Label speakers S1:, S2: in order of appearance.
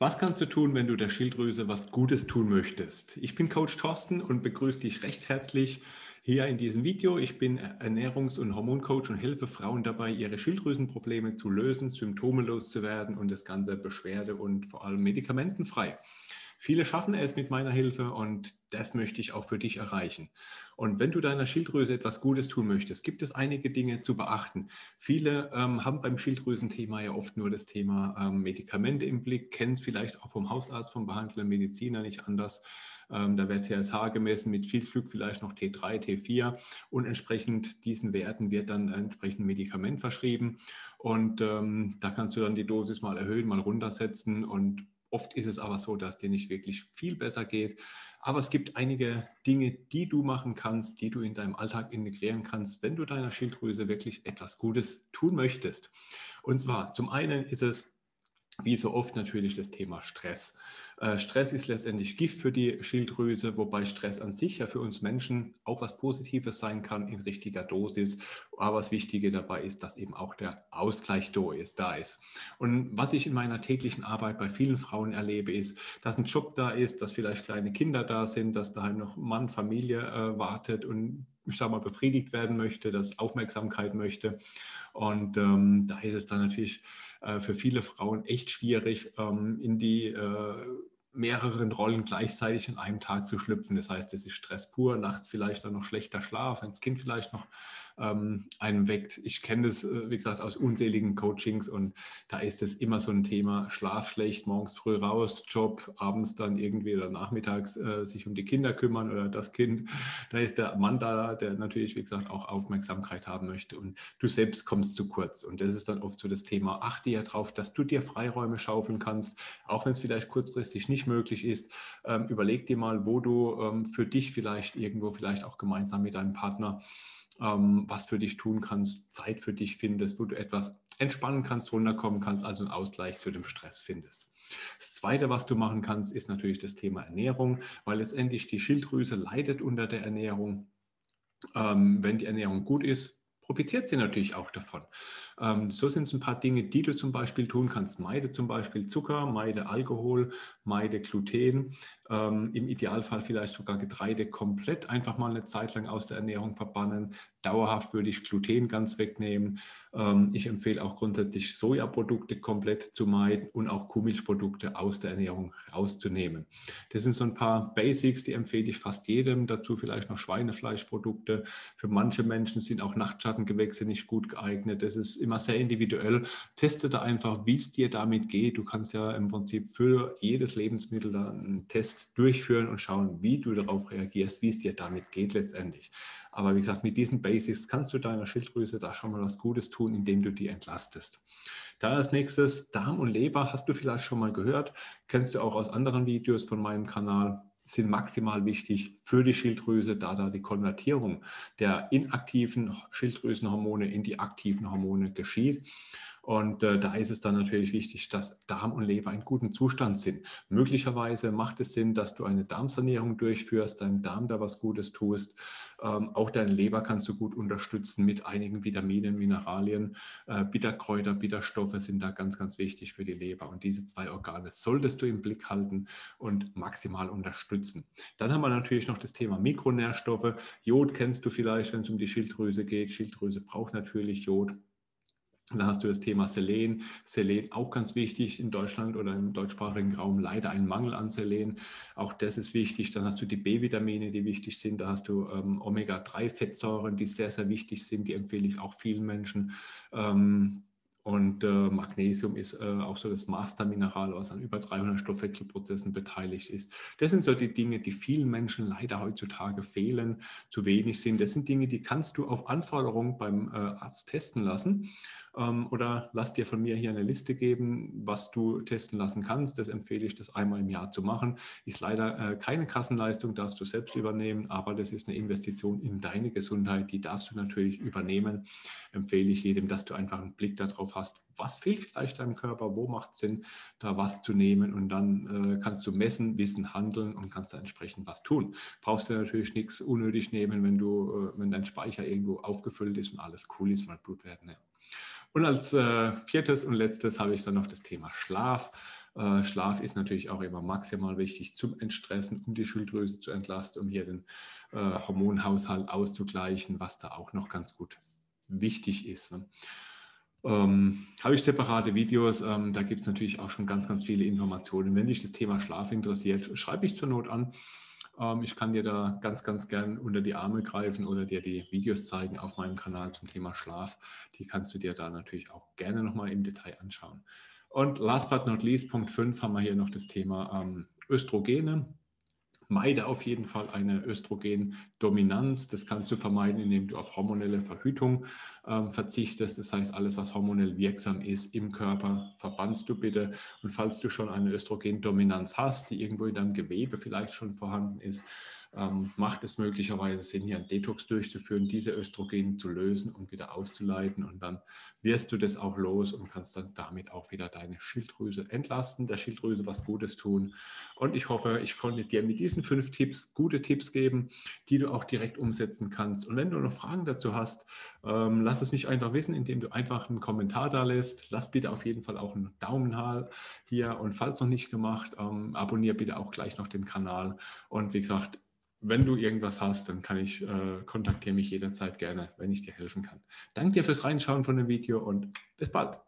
S1: Was kannst du tun, wenn du der Schilddrüse was Gutes tun möchtest? Ich bin Coach Thorsten und begrüße dich recht herzlich hier in diesem Video. Ich bin Ernährungs- und Hormoncoach und helfe Frauen dabei, ihre Schilddrüsenprobleme zu lösen, Symptome loszuwerden und das Ganze beschwerde- und vor allem medikamentenfrei. Viele schaffen es mit meiner Hilfe und das möchte ich auch für dich erreichen. Und wenn du deiner Schilddrüse etwas Gutes tun möchtest, gibt es einige Dinge zu beachten. Viele ähm, haben beim Schilddrüsenthema ja oft nur das Thema ähm, Medikamente im Blick, kennen es vielleicht auch vom Hausarzt, vom behandelnden Mediziner nicht anders. Ähm, da wird TSH gemessen, mit viel Glück vielleicht noch T3, T4 und entsprechend diesen Werten wird dann entsprechend Medikament verschrieben. Und ähm, da kannst du dann die Dosis mal erhöhen, mal runtersetzen und Oft ist es aber so, dass dir nicht wirklich viel besser geht. Aber es gibt einige Dinge, die du machen kannst, die du in deinem Alltag integrieren kannst, wenn du deiner Schilddrüse wirklich etwas Gutes tun möchtest. Und zwar zum einen ist es wie so oft natürlich das Thema Stress. Äh, Stress ist letztendlich Gift für die Schilddrüse, wobei Stress an sich ja für uns Menschen auch was Positives sein kann in richtiger Dosis. Aber das Wichtige dabei ist, dass eben auch der Ausgleich da ist. Und was ich in meiner täglichen Arbeit bei vielen Frauen erlebe, ist, dass ein Job da ist, dass vielleicht kleine Kinder da sind, dass da noch Mann, Familie äh, wartet und ich sage mal, befriedigt werden möchte, dass Aufmerksamkeit möchte. Und ähm, da ist es dann natürlich äh, für viele Frauen echt schwierig, ähm, in die äh, mehreren Rollen gleichzeitig in einem Tag zu schlüpfen. Das heißt, es ist Stress pur, nachts vielleicht dann noch schlechter Schlaf, wenn das Kind vielleicht noch ähm, einen weckt. Ich kenne das, äh, wie gesagt, aus unzähligen Coachings und da ist es immer so ein Thema, Schlaf schlecht, morgens früh raus, Job, abends dann irgendwie oder nachmittags äh, sich um die Kinder kümmern oder das Kind. Da ist der Mann da, der natürlich, wie gesagt, auch Aufmerksamkeit haben möchte und du selbst kommst zu kurz. Und das ist dann oft so das Thema, achte ja darauf, dass du dir Freiräume schaufeln kannst, auch wenn es vielleicht kurzfristig nicht möglich ist. Ähm, überleg dir mal, wo du ähm, für dich vielleicht irgendwo, vielleicht auch gemeinsam mit deinem Partner, ähm, was für dich tun kannst, Zeit für dich findest, wo du etwas entspannen kannst, runterkommen kannst, also einen Ausgleich zu dem Stress findest. Das Zweite, was du machen kannst, ist natürlich das Thema Ernährung, weil letztendlich die Schilddrüse leidet unter der Ernährung. Ähm, wenn die Ernährung gut ist, profitiert sie natürlich auch davon. Ähm, so sind es ein paar Dinge, die du zum Beispiel tun kannst. Meide zum Beispiel Zucker, meide Alkohol, meide Gluten, ähm, im Idealfall vielleicht sogar Getreide komplett einfach mal eine Zeit lang aus der Ernährung verbannen. Dauerhaft würde ich Gluten ganz wegnehmen. Ähm, ich empfehle auch grundsätzlich Sojaprodukte komplett zu meiden und auch Kuhmilchprodukte aus der Ernährung rauszunehmen. Das sind so ein paar Basics, die empfehle ich fast jedem. Dazu vielleicht noch Schweinefleischprodukte. Für manche Menschen sind auch Nachtschattengewächse nicht gut geeignet. Das ist immer sehr individuell. Teste da einfach, wie es dir damit geht. Du kannst ja im Prinzip für jedes Lebensmittel einen Test durchführen und schauen, wie du darauf reagierst, wie es dir damit geht letztendlich. Aber wie gesagt, mit diesen Basics kannst du deiner Schilddrüse da schon mal was Gutes tun, indem du die entlastest. Da als nächstes Darm und Leber hast du vielleicht schon mal gehört, kennst du auch aus anderen Videos von meinem Kanal sind maximal wichtig für die Schilddrüse, da da die Konvertierung der inaktiven Schilddrüsenhormone in die aktiven Hormone geschieht. Und äh, da ist es dann natürlich wichtig, dass Darm und Leber in gutem Zustand sind. Möglicherweise macht es Sinn, dass du eine Darmsanierung durchführst, deinem Darm da was Gutes tust. Ähm, auch deine Leber kannst du gut unterstützen mit einigen Vitaminen, Mineralien. Äh, Bitterkräuter, Bitterstoffe sind da ganz, ganz wichtig für die Leber. Und diese zwei Organe solltest du im Blick halten und maximal unterstützen. Dann haben wir natürlich noch das Thema Mikronährstoffe. Jod kennst du vielleicht, wenn es um die Schilddrüse geht. Schilddrüse braucht natürlich Jod. Dann hast du das Thema Selen. Selen auch ganz wichtig in Deutschland oder im deutschsprachigen Raum leider ein Mangel an Selen. Auch das ist wichtig. Dann hast du die B-Vitamine, die wichtig sind. Da hast du ähm, Omega-3-Fettsäuren, die sehr, sehr wichtig sind. Die empfehle ich auch vielen Menschen. Ähm, und äh, Magnesium ist äh, auch so das Mastermineral, was an über 300 Stoffwechselprozessen beteiligt ist. Das sind so die Dinge, die vielen Menschen leider heutzutage fehlen, zu wenig sind. Das sind Dinge, die kannst du auf Anforderung beim äh, Arzt testen lassen. Ähm, oder lass dir von mir hier eine Liste geben, was du testen lassen kannst. Das empfehle ich, das einmal im Jahr zu machen. Ist leider äh, keine Kassenleistung, darfst du selbst übernehmen, aber das ist eine Investition in deine Gesundheit, die darfst du natürlich übernehmen. Empfehle ich jedem, dass du einfach einen Blick darauf hast, was fehlt vielleicht deinem Körper, wo macht es Sinn, da was zu nehmen und dann äh, kannst du messen, wissen, handeln und kannst da entsprechend was tun. Brauchst du natürlich nichts unnötig nehmen, wenn du, äh, wenn dein Speicher irgendwo aufgefüllt ist und alles cool ist von Blutwerten. Ja. Und als äh, viertes und letztes habe ich dann noch das Thema Schlaf. Äh, Schlaf ist natürlich auch immer maximal wichtig zum Entstressen, um die Schilddrüse zu entlasten, um hier den äh, Hormonhaushalt auszugleichen, was da auch noch ganz gut wichtig ist. Ne? Ähm, habe ich separate Videos, ähm, da gibt es natürlich auch schon ganz, ganz viele Informationen. Wenn dich das Thema Schlaf interessiert, schreibe ich zur Not an. Ähm, ich kann dir da ganz, ganz gern unter die Arme greifen oder dir die Videos zeigen auf meinem Kanal zum Thema Schlaf. Die kannst du dir da natürlich auch gerne nochmal im Detail anschauen. Und last but not least, Punkt 5 haben wir hier noch das Thema ähm, Östrogene. Meide auf jeden Fall eine Östrogendominanz. Das kannst du vermeiden, indem du auf hormonelle Verhütung ähm, verzichtest. Das heißt, alles, was hormonell wirksam ist im Körper, verbannst du bitte. Und falls du schon eine Östrogendominanz hast, die irgendwo in deinem Gewebe vielleicht schon vorhanden ist, ähm, macht es möglicherweise Sinn, hier einen Detox durchzuführen, diese Östrogene zu lösen und wieder auszuleiten. Und dann wirst du das auch los und kannst dann damit auch wieder deine Schilddrüse entlasten, der Schilddrüse was Gutes tun. Und ich hoffe, ich konnte dir mit diesen fünf Tipps gute Tipps geben, die du auch direkt umsetzen kannst. Und wenn du noch Fragen dazu hast, ähm, lass es mich einfach wissen, indem du einfach einen Kommentar da lässt. Lass bitte auf jeden Fall auch einen Daumen hier und falls noch nicht gemacht, ähm, abonniere bitte auch gleich noch den Kanal. Und wie gesagt, wenn du irgendwas hast, dann kann ich, äh, kontaktiere mich jederzeit gerne, wenn ich dir helfen kann. Danke dir fürs Reinschauen von dem Video und bis bald.